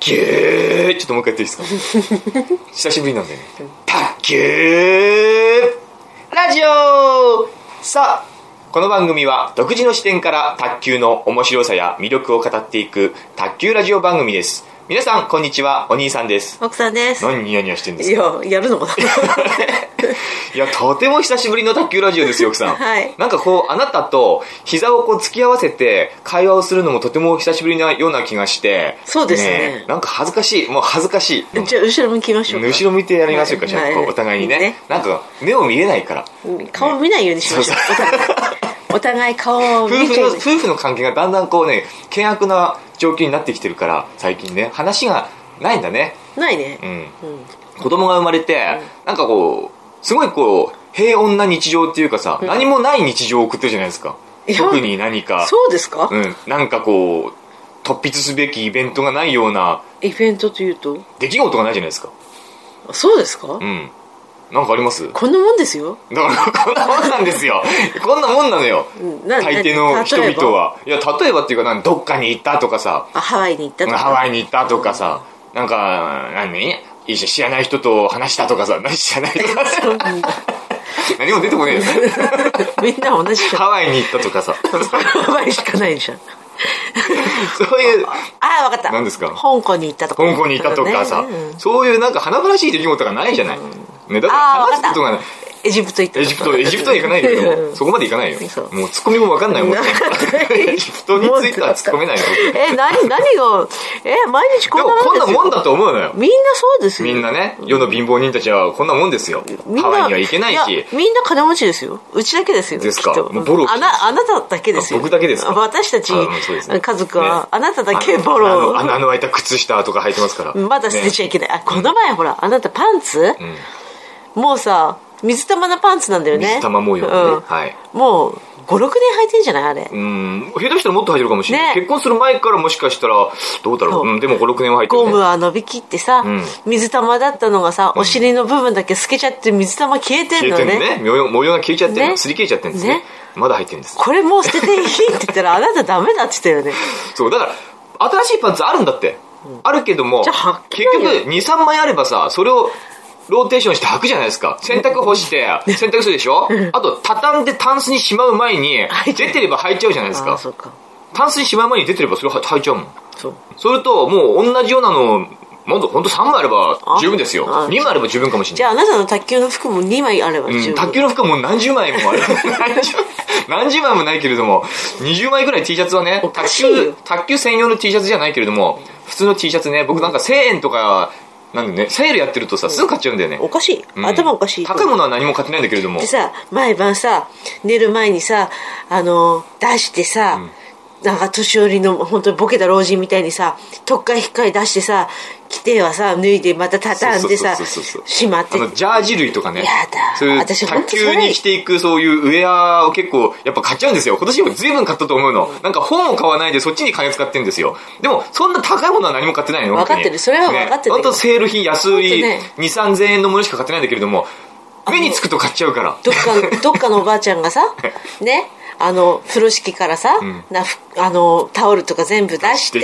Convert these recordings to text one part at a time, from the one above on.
球ちょっともう一回やっていいですか？久しぶりなんでね。卓球ラジオ。さあこの番組は独自の視点から卓球の面白さや魅力を語っていく卓球ラジオ番組です皆さんこんにちは。お兄さんです。奥さんです。何ニヤニヤしてんですいかややるのかな。いや、とても久しぶりの卓球ラジオですよ、奥さん。はい。なんかこう、あなたと膝をこう突き合わせて会話をするのもとても久しぶりなような気がして。そうですね。なんか恥ずかしい。もう恥ずかしい。うんじゃあ後ろ向きましょうか後ろ見てやりましょうか、はい。じゃあ、こうはいお互いにね。ねなんか、目を見れないから。顔見ないようにしましょう。お互い。お互い顔を夫婦の、見ちゃう夫婦の関係がだんだんこうね、険悪な状況になってきてるから、最近ね、話がないんだね。ないねうん。うん子供が生まれて、なんかこう、すごいこう、平穏な日常っていうかさ、何もない日常を送ってるじゃないですか。特に何か、そうですか？うん、なんかこう、突筆すべきイベントがないようなイベントというと？出来事がないじゃないですか。そうですか？うん。なんかあります？だこんなもんですよ。から、こんなもんなんですよ。こんなもんなのよ。うんな大抵の人々は。いや、例えばっていうか、なんどっかに行ったとかさ、あハワイに行ったとか。ハワイに行ったとかさ、なんか、何？いいじゃん知らない人と話したとかさ、何？知らない人とかさ、何も出てこねえよ。みんな同じじゃん。ハワイに行ったとかさ、ハワイしかないでしょそういう、ああ分かった。何ですか？香港に行ったとか。香港に行ったとかさ、ねうん。そういうなんか華々しい出来事がないじゃない。ね、だから話すことがない。エジプト行ったエジプト、エジプトは行かないけれどそこまで行かないよ。もうツッコミもわかんないもん。なエジプトについては突っ込めないよ。僕え何何がえ毎日こでんなもんこんなもんだと思うのよ。みんなそうですよみんなね、世の貧乏人たちはこんなもんですよ。ハワイには行けないやし。みんな金持ちですようちだけですよですかボロあなあなただけですよあ僕だけですか私たち家族は、ねあなただけボあロの穴の開いた靴下とか履いてますから。まだ捨てちゃいけない、あこの前ほらあなたパンツ、んもうさ水玉なパンツなんだよね。水玉模様のね。うん。はい。もう56年履いてんじゃないあれ、うん、下手したらもっと履いてるかもしれない。ね。結婚する前からもしかしたら、どうだろう。そう。うん、でも5、6年は履いてる、ゴね。ムは伸びきってさ、ん。水玉だったのがさ、お尻の部分だけ透けちゃって水玉消えてん消えのねてるね。模様模様が消えちゃってる。の。ね。すり消えちゃってるんですね。ね。まだ入ってるんです。これもう捨てていいって言ったらあなたダメだって言ったよね。そう、だから、新しいパンツあるんだって。あるけども結局、2、3枚あればさ、それを、ローテーションして履くじゃないですか。洗濯干して、洗濯するでしょ？あと、畳んでタンスにしまう前に出てれば履いちゃうじゃないですか。そうかタンスにしまう前に出てればそれは履いちゃうもん。そうそれと、もう同じようなの、もっとほんと3枚あれば十分ですよ。あ2枚あれば十分かもしれない。じゃああなたの卓球の服も2枚あればうん、十分、卓球の服はもう何十枚もある。何十枚もないけれども、20枚ぐらい T シャツはね卓球、卓球専用の T シャツじゃないけれども、普通の T シャツね、僕なんか1000円とか、なんでね、セールやってるとさ、すぐ買っちゃうんだよね。おかしい、うん。頭おかしい高いものは何も買ってないんだけれども。で。さ毎晩さ寝る前にさあの出してさ、なんか年寄りの本当にボケた老人みたいにさ特会引っかい出してさ着てはさ脱いでまた畳んでさしまってあの、ジャージ類とかね。やだそういう卓球に着ていくそういうウェアを結構やっぱ買っちゃうんですよ。今年も随分買ったと思うの。なんか本を買わないでそっちに金使ってるんですよ。でも、そんな高いものは何も買ってないの。分かってるそれは分かってる本当セール品安売り、ほんとね2、3000円のものしか買ってないんだけれども、目につくと買っちゃうから。どっかどっかのおばあちゃんがさ ねあの風呂敷からさ、なふあのタオルとか全部出して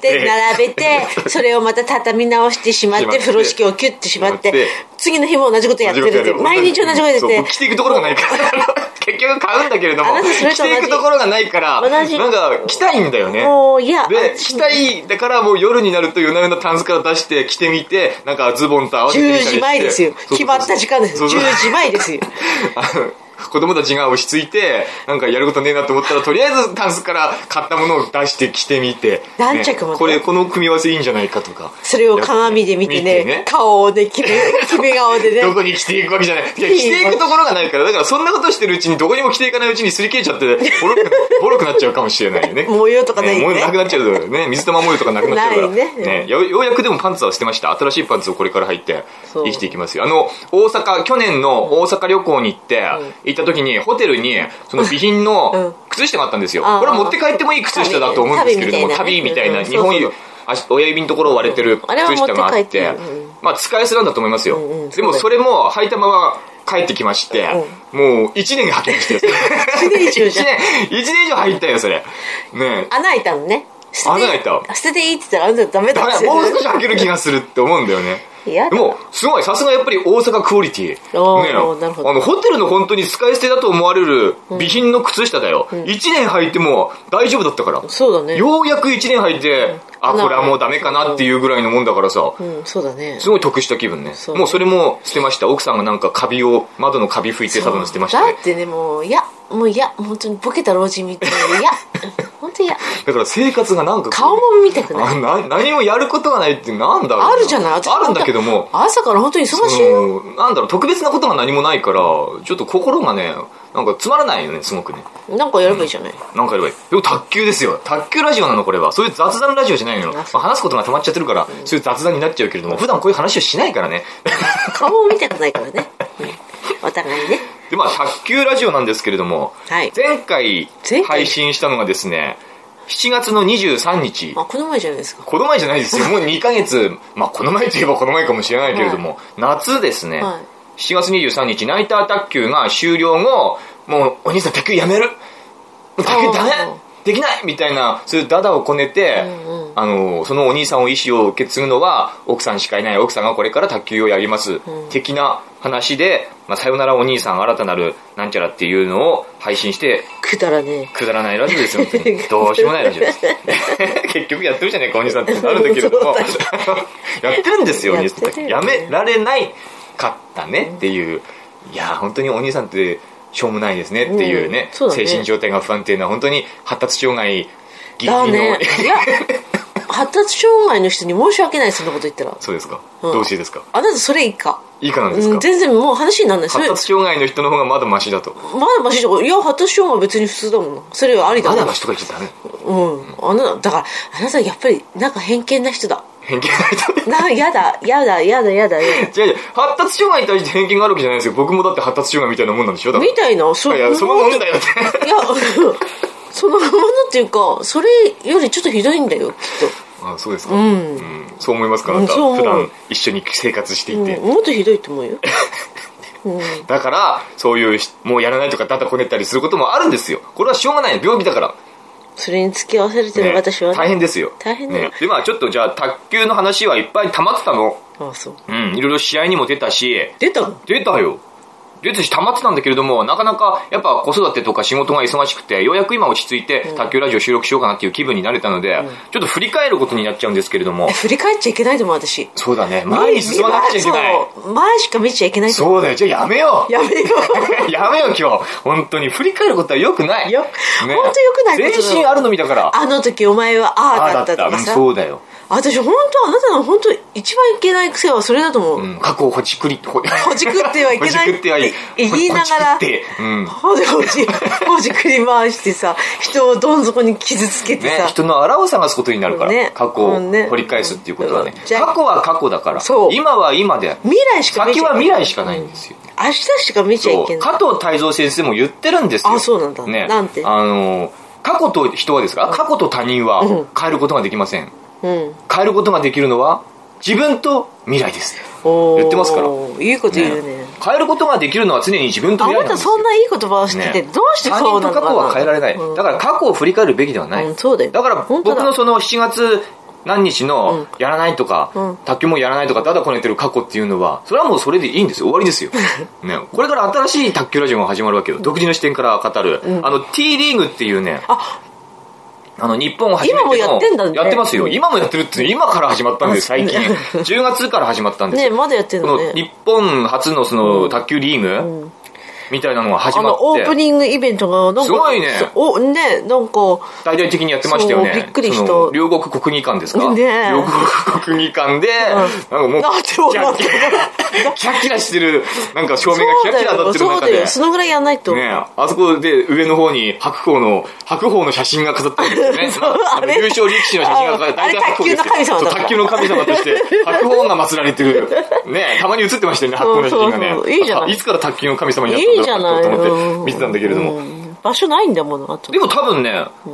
で並べて それをまた畳み直してしまって風呂敷をキュッてしまってしまって。次の日も同じことやってるって毎日同じことやって着ていくところがないから。結局買うんだけれども着ていくところがないから同じ。なんか着たいんだよね。もういやであ着たいだからもう夜になると夜な夜なタンスから出して着てみてなんかズボンと合わせてみた10りして。時前ですよ。決まった時間ですよ。そうそう10時前ですよ 子供たちが落ち着いてなんかやることねえなと思ったらとりあえずタンスから買ったものを出して着てみて、何着もねこれこの組み合わせいいんじゃないかとかそれを鏡で見てね顔をね決め 決め顔でねどこに着ていくわけじゃない。いや、着ていくところがないから、だからそんなことしてるうちにどこにも着ていかないうちに擦り切れちゃって、ボロく、ボロくなっちゃうかもしれないよね。模様とかないよね模様なくなっちゃうよね。水玉模様とかなくなっちゃうから。ないねよようやくでもパンツは捨てました。新しいパンツをこれから履いて生きていきますよ。あの、大阪、去年の大阪旅行に行って、行った時にホテルに、その備品の靴下があったんですよ。これ持って帰ってもいい靴下だと思うんですけれども、旅旅みたいな、日本親指のところを割れてる靴下があってまあ使い捨てなんだと思いますよ。でもそれも履いたまま帰ってきまして、もう1年履きましたよ。一年以上じゃん。1年、一年以上履いたよ、それ。ね穴開いたのね。穴が開いた。捨てていいって言ったらあんたダメだだからもう少し開ける気がするって思うんだよね。でも、すごい、さすがやっぱり大阪クオリティ。ねおーなるほどあの、ホテルの本当に使い捨てだと思われる備品の靴下だよ。1年履いても大丈夫だったから。そうだねようやく1年履いて、あ、穴これはもうダメかなっていうぐらいのもんだからさ。うんそうだねすごい得した気分ね。そうもうそれも捨てました。奥さんがなんかカビを、窓のカビ拭いて多分捨てましたねだっ。てねもういやもういや本当にボケた老人みたいないや 本当いや。だから生活がなんかこう顔も見たくない。あな何もやることがないってなんだろうな。あるじゃない。私あるんだけども朝から本当に忙しいよ。そのなんだろう特別なことが何もないからちょっと心がねなんかつまらないよねすごくね。なんかやればいいじゃない。なんかやればいい。でも卓球ですよ。卓球ラジオなのこれは。そういう雑談ラジオじゃないのよ、まあ話すことが溜まっちゃってるから、そういう雑談になっちゃうけれども普段こういう話をしないからね。顔も見たくないからね、うん。お互いねでまあ卓球ラジオなんですけれども、はい。前回配信したのがですね7月の23日。あこの前じゃないですか。この前じゃないですよ。もう2ヶ月、まあこの前といえばこの前かもしれないけれども、夏ですね、はい。7月23日、ナイター卓球が終了後、もうお兄さん卓球やめる。卓球ダメ。できない。みたいな、そういうダダをこねて、うんうんあの、そのお兄さんを意思を受け継ぐのは、奥さんしかいない、奥さんがこれから卓球をやります、的な話で、まあ、さよならお兄さん新たなるなんちゃらっていうのを配信して、くだらねくだらないラジオですよ。どうしようもないラジオです。結局やってるじゃねえか、お兄さんってなるんだけれども。やってるんですよ、お兄さん。やめられないかったねっていう。いや、本当にお兄さんってしょうもないですねっていうね。うんそうだね精神状態が不安定な、本当に発達障害ギリギリの。だねいや発達障害の人に申し訳ないそんなこと言ったら。そうですか。うん。どうしてですか？あなたそれいいか。いいかなんですか？うん全然もう話にならない。それ発達障害の人の方がまだマシだと。まだマシだいや発達障害は別に普通だもんな。それはありだまだマシとか言っちゃダメ。うん。あなただからあなたやっぱりなんか偏見な人だ。偏見ないと。なやだ。やだやだやだやだ。違う違う、発達障害に対して偏見があるわけじゃないですよ。僕もだって発達障害みたいなもんなんでしょ？みたいな。そいや、そのもんだよって。いや そのものっていうかそれよりちょっとひどいんだよきっあそうですか、うん。ん。そう思いますかあな普段一緒に生活していと、て、うん、もっとひどいと思うよ。うん。だからそういうしもうやらないとかダダこねたりすることもあるんですよ。これはしょうがない病気だから、それに付き合わされてるね。私はね。大変ですよ。大変だよ。ね、でまあちょっとじゃあ卓球の話はいっぱい溜まってたの。ああそう。うん。いろいろ試合にも出たし。出たの？出たよし溜まってたんだけれどもなかなかやっぱ子育てとか仕事が忙しくてようやく今落ち着いて卓球ラジオ収録しようかなっていう気分になれたので、ちょっと振り返ることになっちゃうんですけれども。え振り返っちゃいけないと思う私。そうだね。前に進まなくちゃいけない。前しか見ちゃいけないそうだよ。じゃあやめよう。やめよう。やめよ今日。本当に。振り返ることはよくない。よ本当よくない全身あるのみだから。あの時お前はああだったとうんかさそうだよ、私本当あなたの本当一番いけない癖はそれだと思う、うん、過去をほじくりほほじくってはいけないほじくってはい言いながら。ほじほじくり回してさ人をどん底に傷つけてねさ、、人のあらを探すことになるから、ね。過去をうんね。掘り返すっていうことはね。うん過去は過去だからそう。今は今で未来しか先は未来しかないんですよ、明日しか見ちゃいけない。加藤泰造先生も言ってるんですよ。あそうなんだ。ね、なんて？あの過去と人はですか？過去と他人はうん。変えることができませんうん変えることができるのは自分と未来です。言ってますから。いいこと言うね。変えることができるのは常に自分とあなた未来なんですよ。そんないい言葉を知ってて、ね。どうしてそうなのかな。他人と過去は変えられない、うん。だから過去を振り返るべきではない、うんそうだよ。だから僕のその7月何日のやらないとか、うん。卓球もやらないとかただこねてる過去っていうのはそれはもうそれでいいんですよ。終わりですよ、ね、これから新しい卓球ラジオが始まるわけよ。独自の視点から語る、あの T リーグっていうね。ああの、日本を初めての今もやってんだねやってますよ。うん今もやってるって、今から始まったんです、最近。10月から始まったんですよ。ねまだやってんのねこの日本初のその卓球リーグ、みたいなのが始あまって。のオープニングイベントがなんかすごいね。おねなんか大々的にやってましたよね。びっくりした。両国国技館ですか？ね。え両国国技館で、なんかもう、なんで笑ってキャッキャ キャッキラしてる、なんか照明がキャッキラ当たってる中で。そのぐらいやんないと、ねえ、あそこで上の方に白鵬の、白鵬の写真が飾ってあるんですよね。優勝力士の写真が飾ってあれ白鵬ですよ。卓球の神様だそう卓球の神様として、白鵬が祀られてる。ねえたまに映ってましたよね、白鵬の写真がね。いいじゃない。あいつから卓球の神様になったいいじゃない。と思ってうん。見てたんだけれども。うん。場所ないんだものあと。でも多分ね、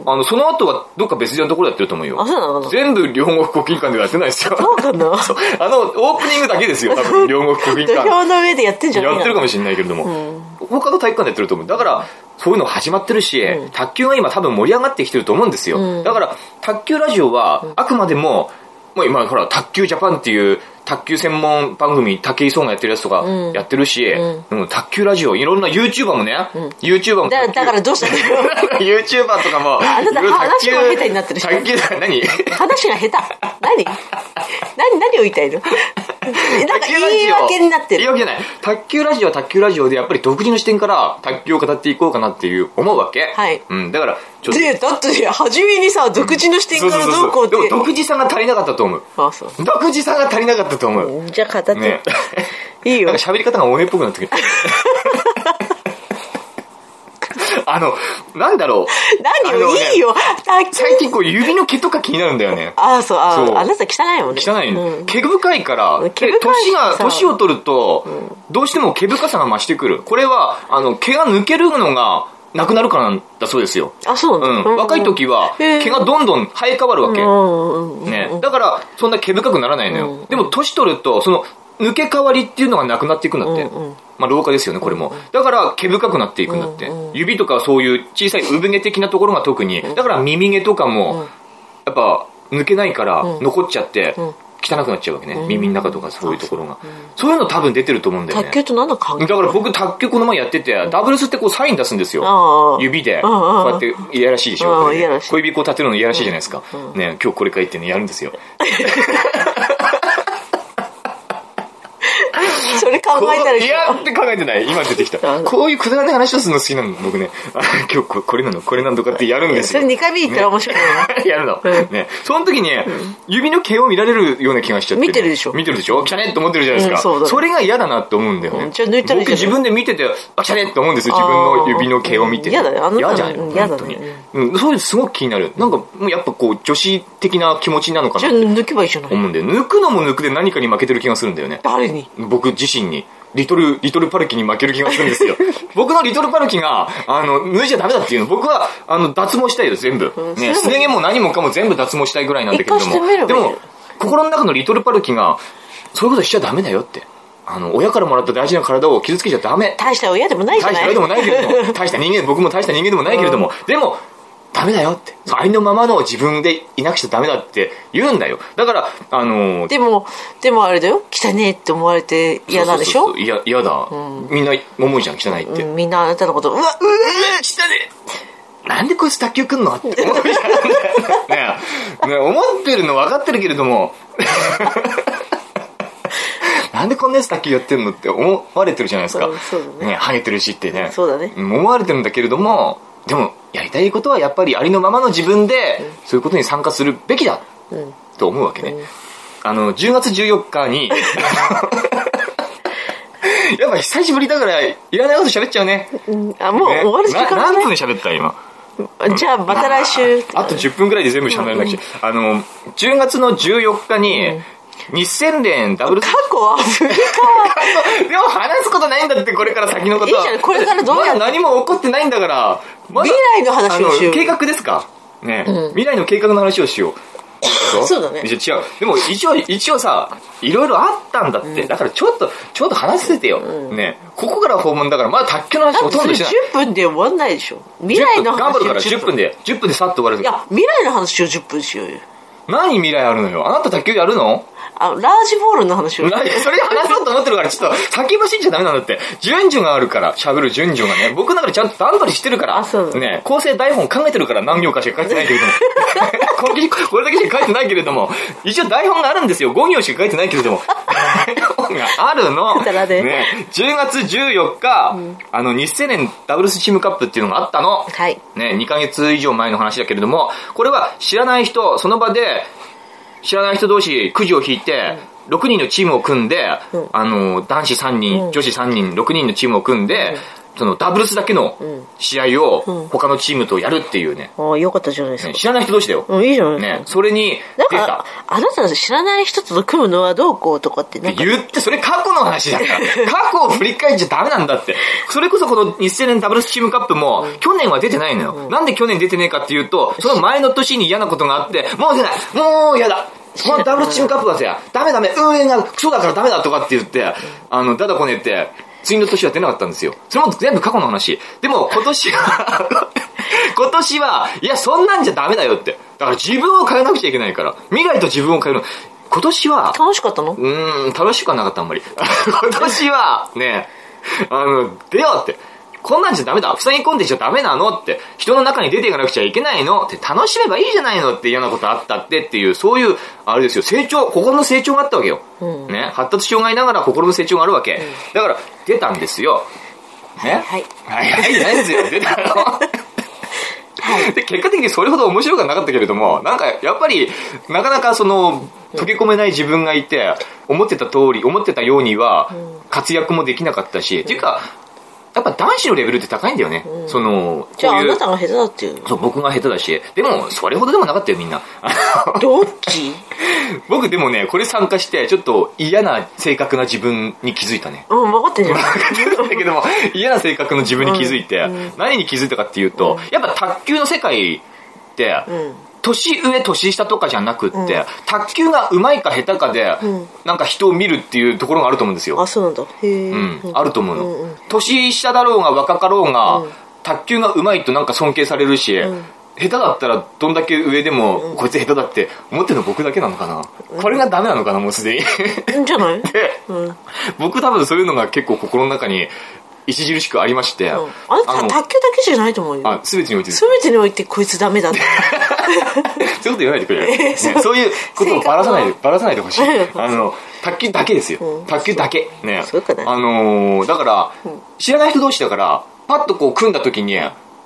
あの、その後はどっか別のところでやってると思うよ。あそうなの？全部両国国技館ではやってないですよ。そうかな？そうあの、オープニングだけですよ、多分、両国国技土館。俵の上でやってんじゃないやってるかもしれないけれども、他の体育館でやってると思う。だから、そういうの始まってるし、卓球が今多分盛り上がってきてると思うんですよ。だから、卓球ラジオは、あくまでも、もう今、ほら、卓球ジャパンっていう、卓球専門番組、武井壮がやってるやつとかやってるし、うん。卓球ラジオ、いろんな YouTuber もね、YouTuber もだだからどうしたんだよ YouTuber とかも、あなた話が下手になってるし卓球だ、何？話が下手。何？何何を言いたいの？なんか言い訳になってる。言い訳ない。卓球ラジオは卓球ラジオでやっぱり独自の視点から卓球を語っていこうかなっていう思うわけ。はい。うん、だから、ちょっと。でだって初めにさ独自の視点からどうこうって。でも独自さが足りなかったと思う。あそう。独自さが足りなかったと思う。じゃあ語って、ね。いいよなんか喋り方がおめっぽくなってくる。あの、なんだろう。何よ、ねいいよ最近こう指の毛とか気になるんだよね。ああそうあそうあなた汚いもんね汚い、うん毛深いから、で毛深い年が、さ年を取ると、どうしても毛深さが増してくる。これは、あの、毛が抜けるのが、なくなるからなんだそうですよ。あそううん。若い時は、毛がどんどん生え変わるわけ。ね。だから、そんな毛深くならないのよ。でも、年取ると、その、抜け変わりっていうのがなくなっていくんだって。まあ、老化ですよね、これも。だから、毛深くなっていくんだって。指とかそういう小さい産毛的なところが特に。だから、耳毛とかも、やっぱ、抜けないから、残っちゃって、汚くなっちゃうわけね。耳の中とかそういうところが。そういうの多分出てると思うんだよね。卓球と何の関係？だから僕、卓球この前やってて、ダブルスってこうサイン出すんですあよ。あ指で。うんうんうんこうやって、いやらしいでしょ？ね小指こう立てるのいやらしいじゃないですか。ね、今日これかいっていうのやるんですよ。それ考えたらいやって考えてない。今出てきたあ。こういうくだらない話をするの好きなの、僕ね。あ今日ここれなの、これなんとかってやるんですよ。それ2回目言ったら面白いな やるの。うんね。その時に、指の毛を見られるような気がしちゃって。見てるでしょ見てるでしょ汚ねって思ってるじゃないですか。うんそれが嫌だなって思うんだよね。うんじゃあ抜いた僕自分で見てて、あ、汚ねって思うんですよ。自分の指の毛を見て。嫌だねあなた嫌じゃん。うん嫌だね本当に。うん、そういうのすごく気になる。なんか、もうやっぱこう、女子的な気持ちなのかじゃなあ抜けばいいじゃない？思うんだよ。抜くのも抜くで何かに負けてる気がするんだよね。誰に？僕自身に。リトル、リトルパルキに負ける気がするんですよ。僕のリトルパルキが、あの、脱いじゃダメだっていうの。僕は、あの、脱毛したいよ、全部。ね、すね毛も何もかも全部脱毛したいぐらいなんだけれども。でも、心の中のリトルパルキが、そういうことしちゃダメだよって。あの、親からもらった大事な体を傷つけちゃダメ。大した親でもないじゃない大した親でもないけれども、大した人間、僕も大した人間でもないけれども、でも、ダメだよって。ありのままの自分でいなくちゃダメだって言うんだよ。だから、あのーでもでもあれだよ汚ねえって思われて嫌なんでしょ？嫌嫌だ、みんな思うじゃん、汚いって。うんみんなあなたのことうわうわ、汚ねなんでこいつ卓球来んのって思うじゃん。ねえねえ思ってるの分かってるけれども、なんでこんなやつ卓球やってんのって思われてるじゃないですか。そうそうだねハゲてるしってね。そうだねん思われてるんだけれども、でも、やりたいことはやっぱりありのままの自分で、そういうことに参加するべきだ、うん。と思うわけね。あの、10月14日に、やっぱ久しぶりだから、いらないこと喋っちゃうね。うん。あもうね。終わる時間な何分喋った今？じゃあまた来週。あと10分ぐらいで全部喋らなくちゃ。あの、10月の14日に、日鮮連ダブル過去は振りでも話すことないんだって、これから先のことは。いいじゃんこれからどうやって？まだ何も起こってないんだから。まだ未来の話をしようあの計画ですか？ね、未来の計画の話をしよう。そうだねじゃ違う。でも一応、一応さ、いろいろあったんだって。だからちょっと、ちょっと話せてよ。ね。ここから訪問だから、まだ卓球の話ほだってそれとんどしてない。10分で終わんないでしょ未来の10分頑張るから話を10分で、10分でさっと終わるい。や未来の話を10分しようよ何未来あるのよ？あなた卓球やるの？あラージボールの話を何それ話そうと思ってるから、ちょっと先走っちゃダメなんだって。順序があるから、喋る順序がね。僕の中でちゃんと段取りしてるから。あそうだね。構成台本考えてるから何行かしか書いてないけれども。これこれだけしか書いてないけれども。一応台本があるんですよ。5行しか書いてないけれども。台本があるの。ねえね。10月14日、あの、日青年ダブルスチームカップっていうのがあったの。はいね、2ヶ月以上前の話だけれども、これは知らない人、その場で、知らない人同士くじを引いて、6人のチームを組んで、うん。あの、男子3人、うん。女子3人、6人のチームを組んで、そのダブルスだけのん試合をうん。他のチームとやるっていうね、ああよかったじゃないですか。ね知らない人同士だよ。うんいいじゃないですか。ね、それになんか。あなた知らない人と組むのはどうこうとかってなんか言って、それ過去の話だから。過去を振り返っちゃダメなんだって。それこそこの日青年ダブルスチームカップも、去年は出てないのよ。なんで去年出てねえかっていうと、その前の年に嫌なことがあって、もう出ない。もう嫌だ。このダブルスチームカップはさ、ダメダメ。運営がクソだからダメだとかって言って、あの、だだこねって、次の年は出なかったんですよ。それも全部過去の話。でも今年は、今年は、いや、そんなんじゃダメだよって。だから自分を変えなくちゃいけないから。未来と自分を変えるの。今年は、楽しかったの？うーん、楽しくはなかった、あんまり。今年は、ね、あの、出ようって。こんなんじゃダメだ。塞ぎ込んでちゃダメなのって。人の中に出ていかなくちゃいけないのって。楽しめばいいじゃないのっていうようなことあったってっていう、そういう、あれですよ、成長、心の成長があったわけよ。うんね。発達障害ながら心の成長があるわけ。だから、出たんですよ。ね。はいはい、はい、ないですよ。出たの。はいで、結果的にそれほど面白くはなかったけれども、なんか、やっぱり、なかなかその、溶け込めない自分がいて、思ってた通り、思ってたようには、活躍もできなかったし、っていうか、やっぱ男子のレベルって高いんだよね。その、じゃああなたが下手だっていうそう、僕が下手だし。でも、それほどでもなかったよ、みんな。どっち？僕でもね、これ参加して、ちょっと嫌な性格な自分に気づいたね。うん分かってんじゃん。だけども、嫌な性格の自分に気づいて、何に気づいたかっていうと、やっぱ卓球の世界って、うん年上、年下とかじゃなくって、卓球が上手いか下手かで、ん。なんか人を見るっていうところがあると思うんですよ。あそうなんだ。へえうん、あると思うの、うんうん。年下だろうが若かろうが、うん。卓球が上手いとなんか尊敬されるし、ん。下手だったらどんだけ上でも、こいつ下手だって思ってるの僕だけなのかな、これがダメなのかなもうすでに。うん。じゃない？でうん。僕多分そういうのが結構心の中に著しくありまして、うん。あなたの卓球だけじゃないと思うよ。あ全てにおいて全てにおいてこいつダメだって。そういうこと言わないでくれる、ねそういうことをばらさないでばらさないでほしい。うん。あの卓球だけですよ、うん。卓球だけ。ね。あのーだから、知らない人同士だからパッとこう組んだ時に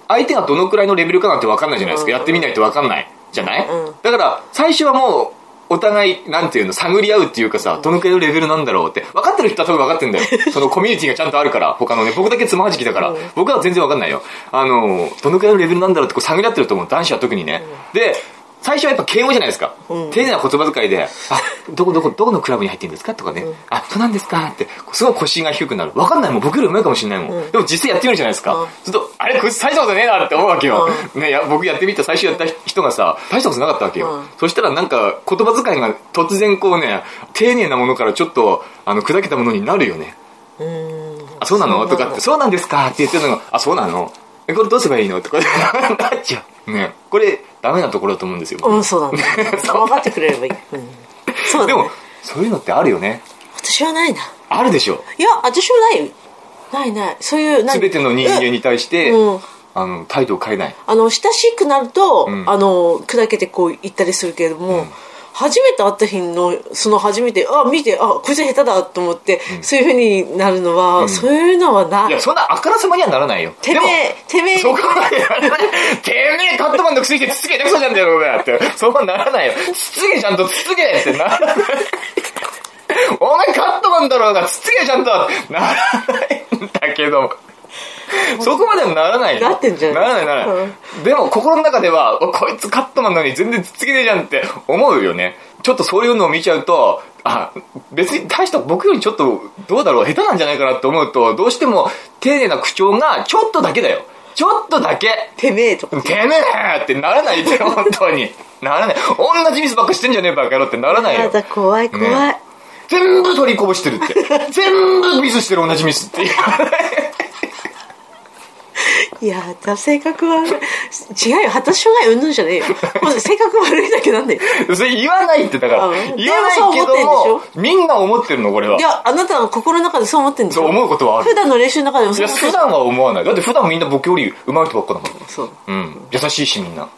相手がどのくらいのレベルかなんて分かんないじゃないですか、うん。やってみないと分かんないじゃない、うん。だから最初はもうお互い、なんていうの、探り合うっていうかさ、どのくらいのレベルなんだろうって。分かってる人は多分分かってんだよ。そのコミュニティがちゃんとあるから、他のね、僕だけつまはじきだから、僕は全然分かんないよ。あの、どのくらいのレベルなんだろうってこう探り合ってると思う。男子は特にね。で、最初はやっぱ敬語じゃないですか。うん。丁寧な言葉遣いで、あ、どこどこ、どこのクラブに入ってるんですか？とかね、あ、そうなんですか？って、すごい腰が低くなる。分かんないもん、僕より上手いかもしれないもん。うん。でも実際やってみるじゃないですか。うん。すると、あれ、こいつ大したことねえなって思うわけよ。ね、や僕やってみた最初やった人がさ、大したことなかったわけよ。うん。そしたらなんか、言葉遣いが突然こうね、丁寧なものからちょっと、あの、砕けたものになるよね。うーん。あ、そうなの。とかって、そうなんですか？って言ってるのが、あ、そうなの？え、これどうすればいいの？とか、なっちゃう。ね。これ、ダメなところだと思うんですよ。うんそうだ 分かってくれればいい、うん、そうだねでも、そういうのってあるよね。私はないなあるでしょ。いや私はないよないないそういうすべての人間に対して、うんあの、態度を変えない。あの親しくなると、んあの砕けてこう言ったりするけれども、初めて会った日のその初めてあ見てあこいつ下手だと思って、そういうふうになるのは、そういうのはないいや、そんなあからさまにはならないよ。てめえてめえそこ。てめえ、カットマンのくせしてつつけてくそじゃんだよ、お前って。そうならないよ。つつけちゃんとつつけってならない。お前カットマンだろうが、つつけちゃんとならないんだけど。そこまではならないよ。なってんじゃんならないならない。でも心の中では、おこいつカットマンなのに全然つつけねえじゃんって思うよね。ちょっとそういうのを見ちゃうと、あ、別に大した僕よりちょっとどうだろう、下手なんじゃないかなって思うと、どうしても丁寧な口調がちょっとだけだよ。ちょっとだけ。てめえとかてめえってならないでよ、本当に。ならない。同じミスばっかしてんじゃねえバカ野郎ってならないよ。やだ怖い怖い、ね全部取りこぼしてるって。全部ミスしてる同じミスっていう。いやだ性格は違うよ発達障害うんぬんじゃねえよ性格悪いだけなんだよそれ言わないってだから。うん言わないけどでもみんな思ってるの、これは。いやあなたの心の中でそう思ってんでしょそう思うことはある普段の練習の中でもいや、普段は思わない。だって普段みんな僕より上手い人ばっかだもん。そううん。優しいしみんな。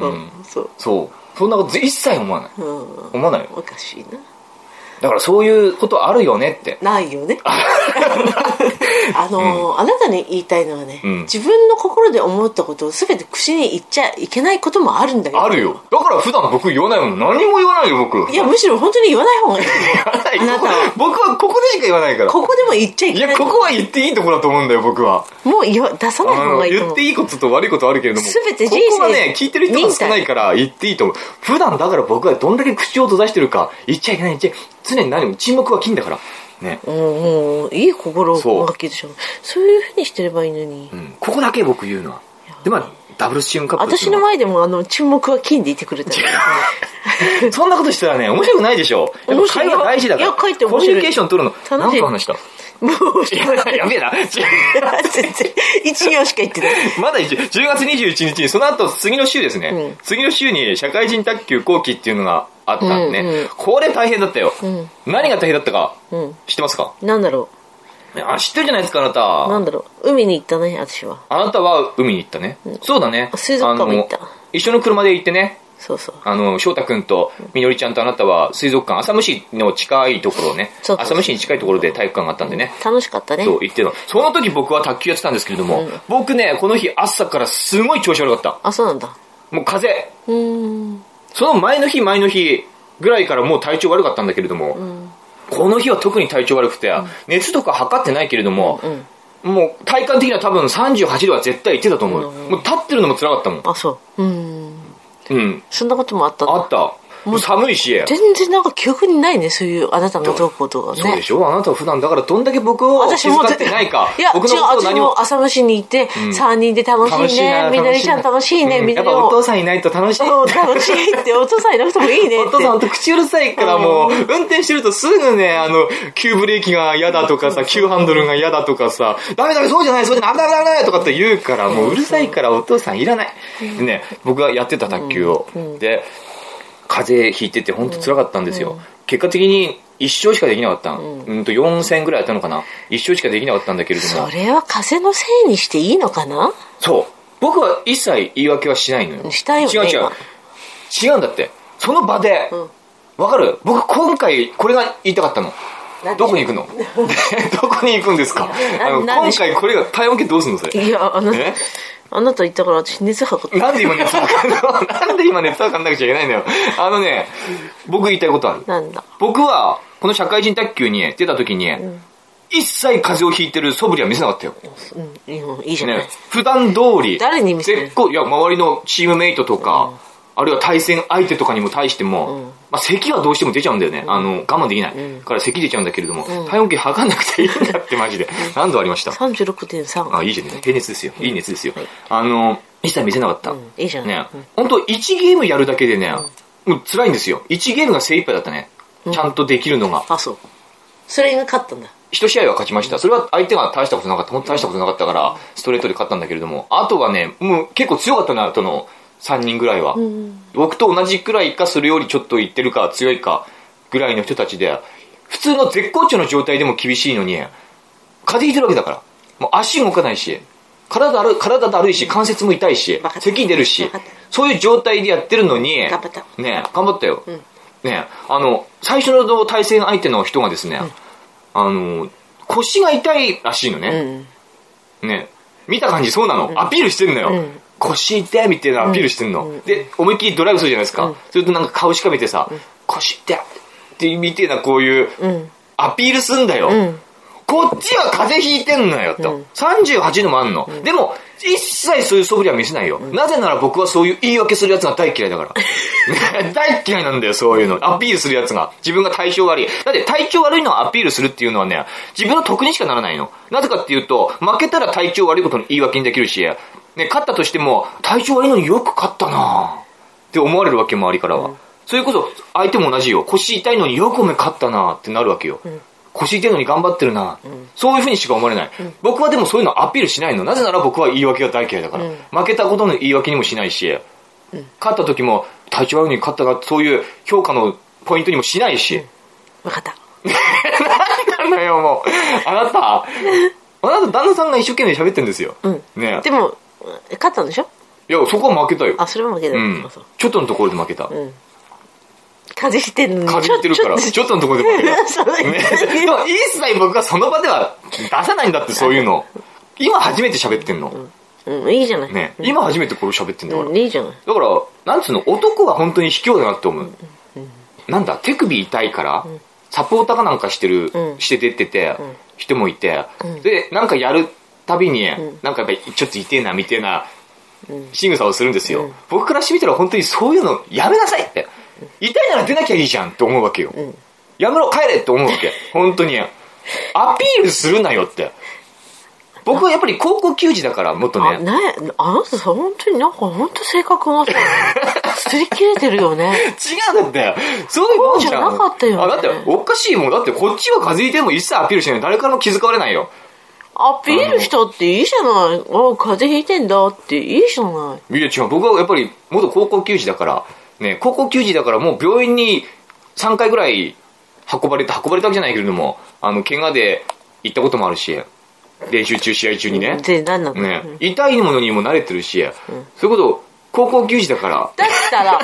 ううんん。そうそう。そんなこと一切思わない。うん思わないよ。おかしいなだからそういうことあるよねって。ないよね あの、あなたに言いたいのはね、うん自分の心で思ったことを全て口に言っちゃいけないこともあるんだよあるよ。だから普段僕言わないもん。何も言わないよ、僕。いやむしろ本当に言わない方がいいな いあなたは僕はここでしか言わないから。ここでも言っちゃいいや、けないここは言っていいところだと思うんだよ、僕は。もう言わ出さない方がいい言っていいことと悪いことあるけれども。全て人生ここはね、聞いてる人が少ないから言っていいと思う。普段だから僕はどんだけ口を閉ざしてるか、言っちゃいけない、言っちゃ。常に何も沈黙は金だから。ね。うんもういい心がけでしょそういうふうにしてればいいのに、うん。ここだけ僕言うのは。で、まあ、ダブルスチームカップ私の前でもあの沈黙は金でいてくれたらそんなことしたらね、面白くないでしょ。やっぱ会話大事だから。いや書いてコミュニケーション取るの。楽しい何か話したもういややべえな。全然一行しか言ってないまだ一10月21日に、その後次の週ですね。うん次の週に社会人卓球後期っていうのがあったんでね。うんうんこれ大変だったよ。ん何が大変だったか、うん知ってますか？なんだろあ、知ってるじゃないですか、あなうた。なんだろう海に行ったね私はあなたは海に行ったね。そうだね。水族館も行った一緒の車で行ってね。そうそうあの、翔太くんとみのりちゃんとあなたは水族館、浅虫の近いところをね、そうそう浅虫に近いところで体育館があったんでね。楽しかったねそう言ってるの。その時僕は卓球やってたんですけれども、僕ね、この日朝からすごい調子悪かった。あそうなんだもう風邪。うーんその前の日前の日ぐらいからもう体調悪かったんだけれども、この日は特に体調悪くて、熱とか測ってないけれども、もう体感的には多分38度は絶対いってたと思う。もう立ってるのも辛かったもん。あそううーんうん。そんなこともあったんだあった。もう寒いし。全然なんか記憶にないねそういうあなたのどうこうとかねそうでしょ？あなたは普段だからどんだけ僕を気遣ってないか。いや、僕のこと何もも朝飯に行って、3人で楽しいね、みのりちゃん楽しいね、うんみのりもやっぱお父さんいないと楽しい。楽しいって、お父さんいなくてもいいね。お父さんと口うるさいからもう、運転してるとすぐね、あの、急ブレーキが嫌だとかさ、急ハンドルが嫌だとかさ、ダメダメそうじゃない、そうじゃない、危ない危ない危ないとかって言うから、もううるさいからお父さんいらない。でね、僕がやってた卓球を。で、風邪ひいてて本当辛かったんですよ。結果的に一生しかできなかった。うんと4戦ぐらいやったのかな。一生しかできなかったんだけれどもそ。れは風のせいにしていいのかな？そう。僕は一切言い訳はしないのよ。したよね違う違う。違うんだって。その場で、わ、かる？僕今回これが言いたかったの。どこに行くの？どこに行くんですか？あの今回これが体温計どうすんのそれ？いや、あなたえ、あなた言ったから私熱測って。なんで今熱測るの？なんで今熱測んなくちゃいけないんだよ？あのね、僕言いたいことある。なんだ？僕は、この社会人卓球に出た時に、一切風邪をひいてる素振りは見せなかったよ。うん、いいじゃない。ね、普段通り、誰に見せる？絶好いや、周りのチームメイトとか、あるいは対戦相手とかにも対しても、まあ、咳はどうしても出ちゃうんだよね。あの、我慢できない。から咳出ちゃうんだけれども、体温計測んなくていいんだってマジで。何度ありました？36.3。あ、いいじゃんね。平熱ですよ。いい熱ですよ。あの、一切見せなかった。うんいいじゃんねうん。本当1ゲームやるだけでね、もう辛いんですよ。1ゲームが精一杯だったね。ちゃんとできるのが。あ、そう。それが勝ったんだ。一試合は勝ちました。それは相手が大したことなかった。本当大したことなかったから、ストレートで勝ったんだけれども、あとはね、もう結構強かったな、との3人ぐらいは。僕と同じくらいか、それよりちょっといってるか、強いか、ぐらいの人たちで、普通の絶好調の状態でも厳しいのに、風邪ひいてるわけだから。もう足動かないし、体だる体だるいし、関節も痛いし咳出るしそういう状態でやってるのに、頑張ったね頑張ったよ。ねあの、最初の対戦相手の人がですね、あの、腰が痛いらしいのうね。ん。ね見た感じそうなの。アピールしてんのよ。うん腰痛いみたいなアピールしてんの。で、思いっきりドライブするじゃないですか。それとなんか顔しかめてさ、腰痛いってみてえなこういううん。アピールすんだよ。んこっちは風邪ひいてんのよ、と。38度もあんの。でも、一切そういう素振りは見せないよ。なぜなら僕はそういう言い訳するやつが大嫌いだから。ね 大嫌いなんだよ、そういうの。アピールするやつが。自分が体調悪い。だって体調悪いのをアピールするっていうのはね、自分の得にしかならないの。なぜかっていうと、負けたら体調悪いことの言い訳にできるし、ね、勝ったとしても、体調悪いのによく勝ったなって思われるわけ、周りからは。それこそ、相手も同じよ。腰痛いのによくお前勝ったなってなるわけよ。腰痛いのに頑張ってるな、そういうふうにしか思われない、僕はでもそういうのアピールしないの。なぜなら僕は言い訳が大嫌いだから。負けたことの言い訳にもしないし、勝った時も体調悪いのに勝ったが、そういう評価のポイントにもしないし。わかった。なんだよ、もう。あなた、あなた旦那さんが一生懸命喋ってんですよ。うんねでも、勝ったんでしょ？いや、そこは負けたよ。あ、それも負けた。うん。ちょっとのところで負けた。うん。風邪ひいてんのに。風邪ひいてるから、ちょっとのところで負けた。ね、でも一切僕はその場では出さないんだって、そういうの。今初めて喋ってんの。うん、いいじゃない。ね、今初めてこれ喋ってんだから。うん、いいじゃない。だから、なんつうの、男は本当に卑怯だなって思う。なんだ、手首痛いから、サポーターかなんかしてる、うんして出てて、人もいて、で、なんかやるたびに、なんかやっぱりちょっと痛えな、みたいな、仕草をするんですよ。僕からしてみたら本当にそういうのやめなさいって。痛いなら出なきゃいいじゃんって思うわけよ。やめろ、帰れって思うわけ。本当に。アピールするなよって。僕はやっぱり高校球児だから、もっとあ、ね。ねあなたさ、本当になんか本当性格がさ、釣り切れてるよね。違うんだって。そういうもんじゃなかったよねあ、だって、おかしいもん。だって、こっちは風邪ひいても一切アピールしない。誰からも気遣われないよ。アピールしたっていいじゃない。あ、風邪ひいてんだっていいじゃない。いや、違う。僕はやっぱり、元高校球児だから、ね、高校球児だからもう病院に3回ぐらい運ばれた、運ばれたわけじゃないけれども、あの、怪我で行ったこともあるし、練習中、試合中にね。で、なんなの、ねうん、痛いものにも慣れてるし、そういうこと、高校球児だから、だったら、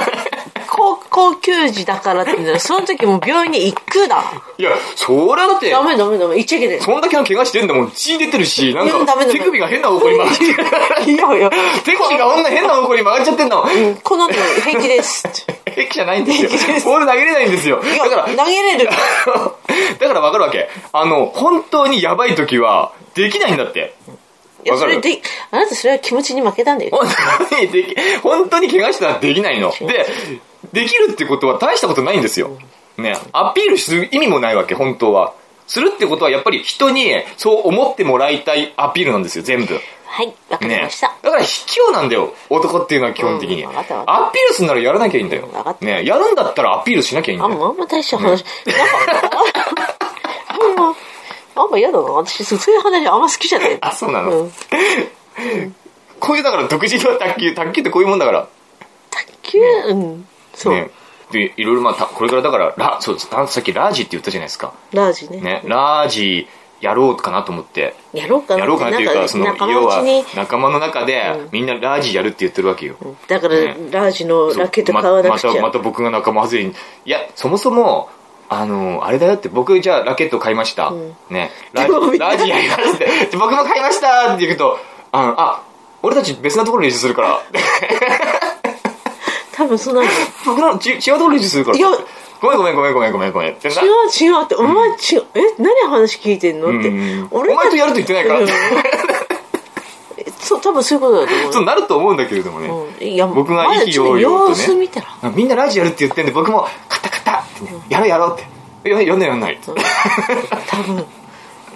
高校球児だからって言うなら、その時も病院に行くだ。いや、それはだってダ、メダメダメ。言っちゃいけない。そんだけの怪我してんだもん、血出てるし、なんいやダメダメか、手首が変な方向に曲がってる。いやいや、手首がこんな変な方向に曲がっちゃってんの。うんこの後平気ですって。平気じゃないんですよ。ボール投げれないんですよ。いやだから、投げれる。だから分かるわけ。あの、本当にやばい時は、できないんだって。いや、それで、あなたそれは気持ちに負けたんだよ。本当にでき、本当に怪我したらできないの。で、できるってことは大したことないんですよ。ね、アピールする意味もないわけ、本当は。するってことはやっぱり人にそう思ってもらいたいアピールなんですよ、全部。はい、わかりねました。だから卑怯なんだよ、男っていうのは基本的に。うんアピールするならやらなきゃいいんだよね、やるんだったらアピールしなきゃいいんだよ。まあんま大した話。なんか、あんま、あんま嫌だな。私、そういう話あんま好きじゃない。あ、そうなの、うん。こういうだから独自の卓球、卓球ってこういうもんだから。卓球、うん。そう。ね。で、いろいろまあ、たこれからだから、ラ、そうです。あさっきラージって言ったじゃないですか。ラージね。ね、ラージやろうかなと思って。やろうかなやろうかなっていうか、その、要は仲間の中でうん、みんなラージやるって言ってるわけよ。だから、ねラージのラケット買わなくちゃ。ままたまた僕が仲間外れにいやそもそもあのあれだよって僕じゃあラケット買いました、ん。ね。ラジラジやりますって。僕も買いましたって言うとあのあ俺たち別なところで練習するから。多分そんなの。違僕のち違うところで練習するから。いやごめんごめんごめんごめんごめんごめんって。なう違うって、お前違う。え？何話聞いてんのって。お前とやると言ってないから。うん。そう、多分そういうことだと思う。そうなると思うんだけれどもね、うん。いや、僕が意気揚々とね。様子見たら。あみんなラジやるって言ってんで僕も「カタカタ」ってね「やろうやろう」って「ややんないやんない」多分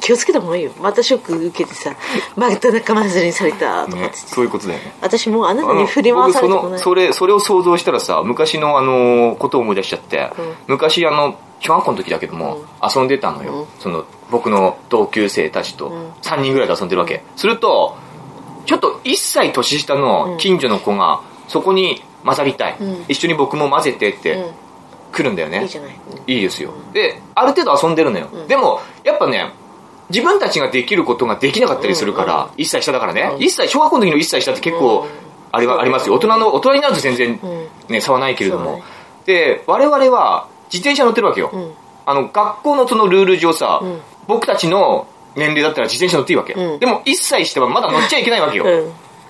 気をつけた方がいいよ。またショック受けてさまた仲間外れにされたとかねって、そういうことだよね。私もうあなたに振り回された僕そのことないそれそれを想像したらさ昔のあのことを思い出しちゃって、昔あの小学校の時だけども、遊んでたのよ、その僕の同級生たちと。3人ぐらいで遊んでるわけ、するとちょっと1歳年下の近所の子がそこに混ざりたい、ん。一緒に僕も混ぜてってうん来るんだよね、いいじゃない、いいですよ。で、ある程度遊んでるのよ。でも、やっぱね、自分たちができることができなかったりするから、1歳下だからね。1歳、小学校の時の1歳下って結構、あれはありますよ。大人の、大人になると全然、ね、差はないけれども。で、我々は自転車乗ってるわけよ。んあの、学校のそのルール上さん、僕たちの年齢だったら自転車乗っていいわけ。うんでも、1歳下はまだ乗っちゃいけないわけよ。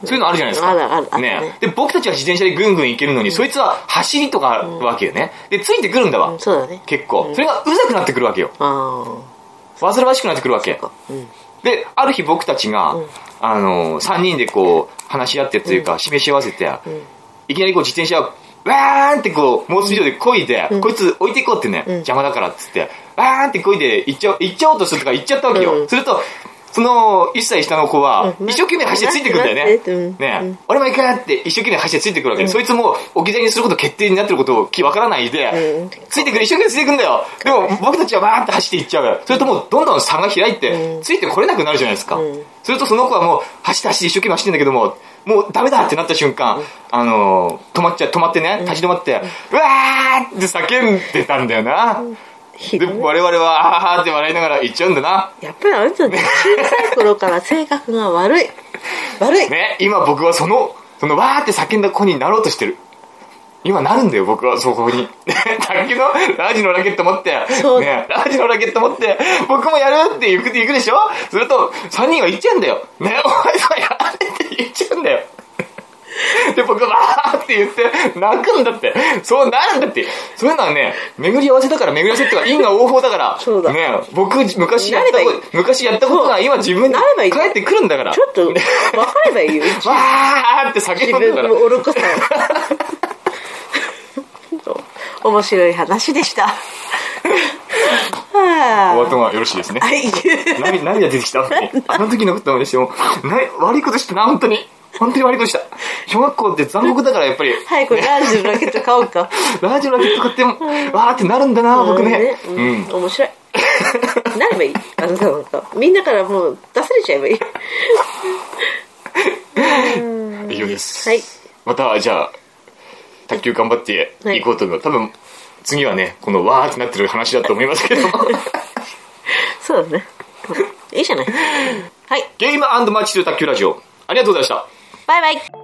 うんそういうのあるじゃないですか。あるあるあるね。ね。で、僕たちは自転車でぐんぐん行けるのに、そいつは走りとかあるわけよね。で、ついてくるんだわ。うんそうだね。結構。それがうざくなってくるわけよ。あ煩わしくなってくるわけ。で、ある日僕たちが、あの、3人でこう、話し合ってというか、示し合わせて、いきなりこう自転車を、わーんってこう、猛スピードで漕いで、こいつ置いていこうってね、邪魔だからっつって、わーんって漕いで行っちゃおう、行っちゃおうとするとか行っちゃったわけよ。うん。すると、その1歳下の子は、うん。一生懸命走ってついてくるんだよね。ね。うん。俺も行くなって一生懸命走ってついてくるわけで、そいつも置き去りにすること決定になってることをわからないで、うん。ついてくる、一生懸命ついてくんだよ。でも僕たちはわーって走っていっちゃう。それともうどんどん差が開いて、ついてこれなくなるじゃないですか。ん。するとその子はもう走って走って一生懸命走ってんだけども、もうダメだってなった瞬間、あのー止まっちゃう、止まってね、立ち止まって、うわーって叫んでたんだよな。で、我々は、あーって笑いながら行っちゃうんだな。やっぱりあなた小さい頃から性格が悪い悪いね、今僕はその、そのわーって叫んだ子になろうとしてる。今なるんだよ、僕はそこに。卓球のラジのラケット持って、そうね、ラジのラケット持って、僕もやるって行くって行くでしょ？すると、3人は言っちゃうんだよ。ね、お前さ、やれって言っちゃうんだよ。で、僕はわーって言って、泣くんだって。そうなるんだって。そういうのはね、巡り合わせだから巡り合わせっていうか、因果応報だから。そうだね、僕、昔やったこと、昔やったことが今自分に帰ってくるんだから。ちょっと分かればいいよ わーって叫自んでるから分。の愚かさを 面白い話でしたはお後がよろしいですねあ。はい涙涙出てきた？あの時のことを思い出しても、な悪いことしたな、本当に。本当に悪いことした。小学校って残酷だからやっぱり、早くラージのラケット買おうか。ラジオラケット買っても、わーってなるんだな、僕ね。ううんん。面白い。なればいい。あなたなんか。みんなからもう出されちゃえばいい。以上です。はい。また、じゃあ、卓球頑張っていこうと思う。多分、次はね、このわーってなってる話だと思いますけども。そうだね。いいじゃない。はい。ゲームマッチという卓球ラジオ、ありがとうございました。バイバイ。